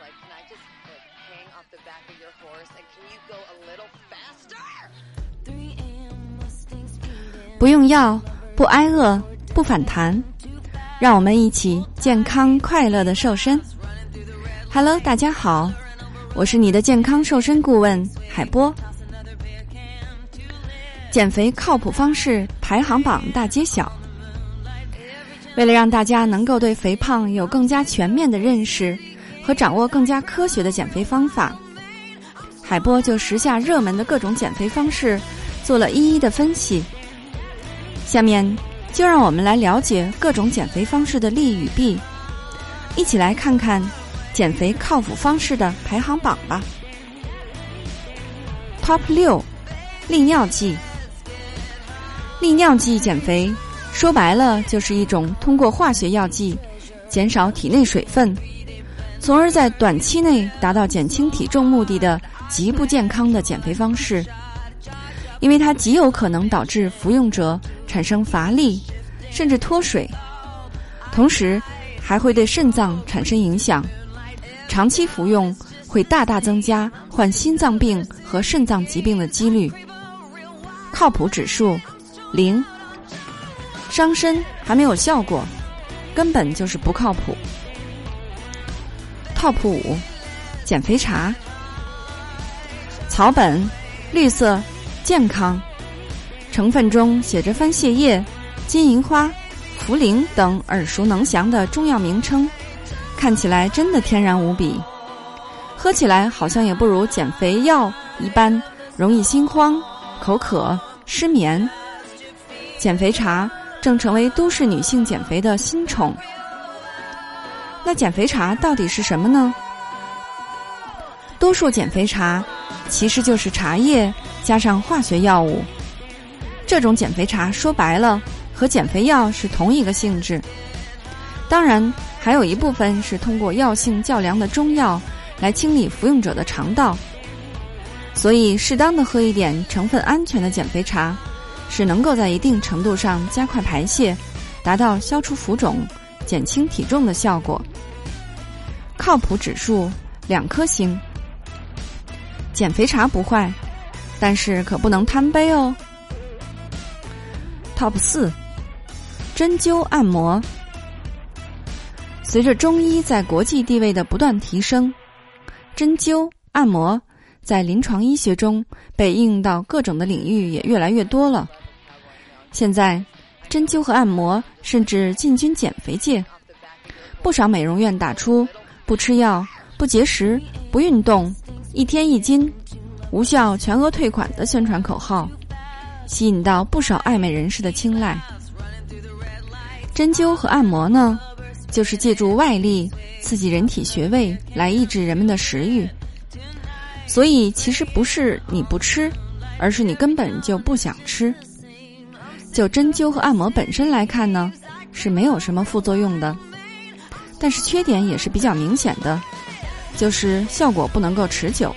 like, can I just like hang off the back of your horse and can you go a little faster? 不用药，不挨饿，不反弹，让我们一起健康快乐的瘦身。Hello，大家好，我是你的健康瘦身顾问海波。减肥靠谱方式排行榜大揭晓。为了让大家能够对肥胖有更加全面的认识和掌握更加科学的减肥方法，海波就时下热门的各种减肥方式做了一一的分析。下面就让我们来了解各种减肥方式的利与弊，一起来看看减肥靠谱方式的排行榜吧。Top 六，利尿剂。利尿剂减肥，说白了就是一种通过化学药剂减少体内水分，从而在短期内达到减轻体重目的的极不健康的减肥方式。因为它极有可能导致服用者产生乏力，甚至脱水，同时还会对肾脏产生影响。长期服用会大大增加患心脏病和肾脏疾病的几率。靠谱指数零，伤身还没有效果，根本就是不靠谱。Top 五，减肥茶，草本，绿色。健康成分中写着番泻叶、金银花、茯苓等耳熟能详的中药名称，看起来真的天然无比，喝起来好像也不如减肥药一般容易心慌、口渴、失眠。减肥茶正成为都市女性减肥的新宠。那减肥茶到底是什么呢？多数减肥茶其实就是茶叶。加上化学药物，这种减肥茶说白了和减肥药是同一个性质。当然，还有一部分是通过药性较良的中药来清理服用者的肠道。所以，适当的喝一点成分安全的减肥茶，是能够在一定程度上加快排泄，达到消除浮肿、减轻体重的效果。靠谱指数两颗星。减肥茶不坏。但是可不能贪杯哦。Top 四，针灸按摩。随着中医在国际地位的不断提升，针灸按摩在临床医学中被应用到各种的领域也越来越多了。现在，针灸和按摩甚至进军减肥界，不少美容院打出“不吃药、不节食、不运动，一天一斤”。无效全额退款的宣传口号，吸引到不少爱美人士的青睐。针灸和按摩呢，就是借助外力刺激人体穴位来抑制人们的食欲。所以其实不是你不吃，而是你根本就不想吃。就针灸和按摩本身来看呢，是没有什么副作用的，但是缺点也是比较明显的，就是效果不能够持久。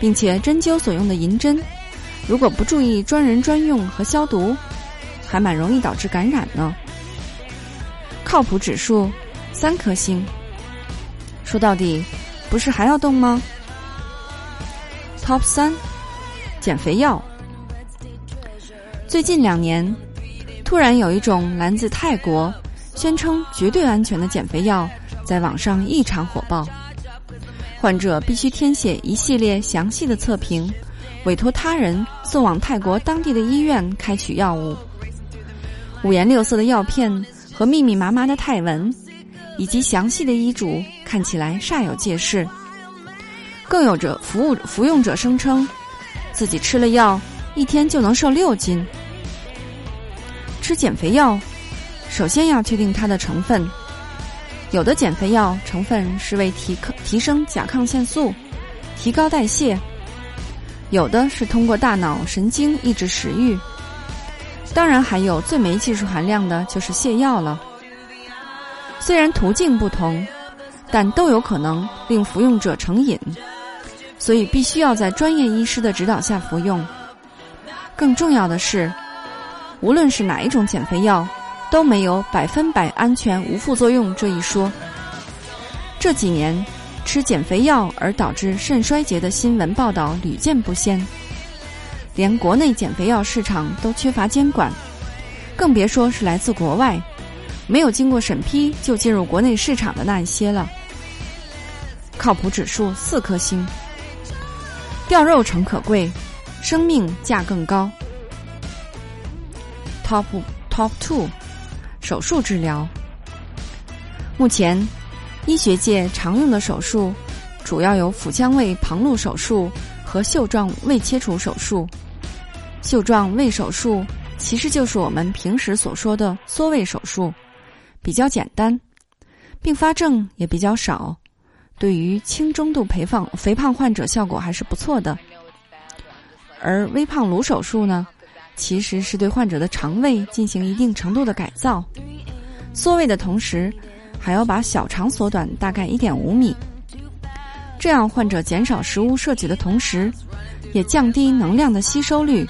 并且针灸所用的银针，如果不注意专人专用和消毒，还蛮容易导致感染呢。靠谱指数三颗星。说到底，不是还要动吗？Top 三，减肥药。最近两年，突然有一种来自泰国、宣称绝对安全的减肥药，在网上异常火爆。患者必须填写一系列详细的测评，委托他人送往泰国当地的医院开取药物。五颜六色的药片和密密麻麻的泰文，以及详细的医嘱，看起来煞有介事。更有着服务服用者声称，自己吃了药，一天就能瘦六斤。吃减肥药，首先要确定它的成分。有的减肥药成分是为提提升甲亢腺素，提高代谢；有的是通过大脑神经抑制食欲。当然，还有最没技术含量的就是泻药了。虽然途径不同，但都有可能令服用者成瘾，所以必须要在专业医师的指导下服用。更重要的是，无论是哪一种减肥药。都没有百分百安全无副作用这一说。这几年，吃减肥药而导致肾衰竭的新闻报道屡见不鲜，连国内减肥药市场都缺乏监管，更别说是来自国外、没有经过审批就进入国内市场的那一些了。靠谱指数四颗星，掉肉诚可贵，生命价更高。Top Top Two，手术治疗。目前，医学界常用的手术主要有腹腔胃旁路手术和袖状胃切除手术。袖状胃手术其实就是我们平时所说的缩胃手术，比较简单，并发症也比较少。对于轻中度肥胖肥胖患者效果还是不错的，而微胖颅手术呢，其实是对患者的肠胃进行一定程度的改造，缩胃的同时，还要把小肠缩短大概一点五米，这样患者减少食物摄取的同时，也降低能量的吸收率，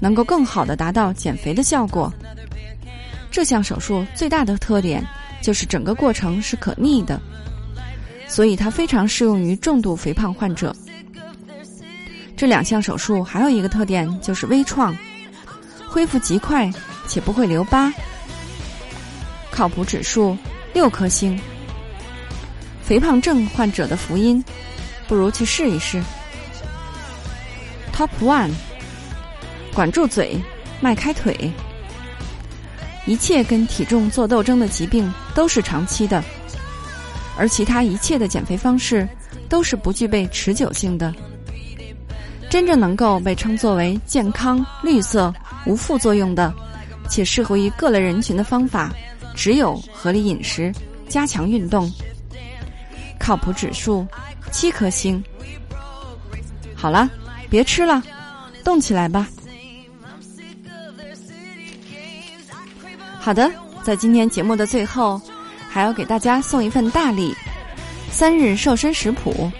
能够更好的达到减肥的效果。这项手术最大的特点就是整个过程是可逆的。所以它非常适用于重度肥胖患者。这两项手术还有一个特点就是微创，恢复极快且不会留疤。靠谱指数六颗星。肥胖症患者的福音，不如去试一试。Top one，管住嘴，迈开腿。一切跟体重做斗争的疾病都是长期的。而其他一切的减肥方式都是不具备持久性的。真正能够被称作为健康、绿色、无副作用的，且适合于各类人群的方法，只有合理饮食、加强运动。靠谱指数七颗星。好了，别吃了，动起来吧。好的，在今天节目的最后。还要给大家送一份大礼，三日瘦身食谱。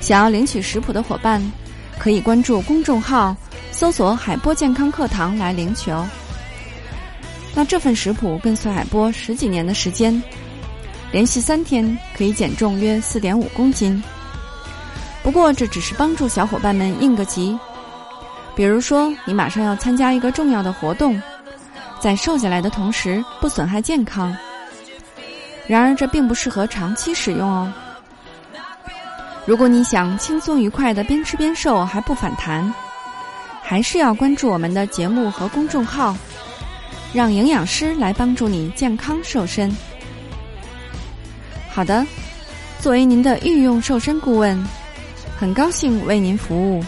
想要领取食谱的伙伴，可以关注公众号，搜索“海波健康课堂”来领取哦。那这份食谱跟随海波十几年的时间，连续三天可以减重约四点五公斤。不过这只是帮助小伙伴们应个急，比如说你马上要参加一个重要的活动，在瘦下来的同时不损害健康。然而，这并不适合长期使用哦。如果你想轻松愉快的边吃边瘦还不反弹，还是要关注我们的节目和公众号，让营养师来帮助你健康瘦身。好的，作为您的御用瘦身顾问，很高兴为您服务。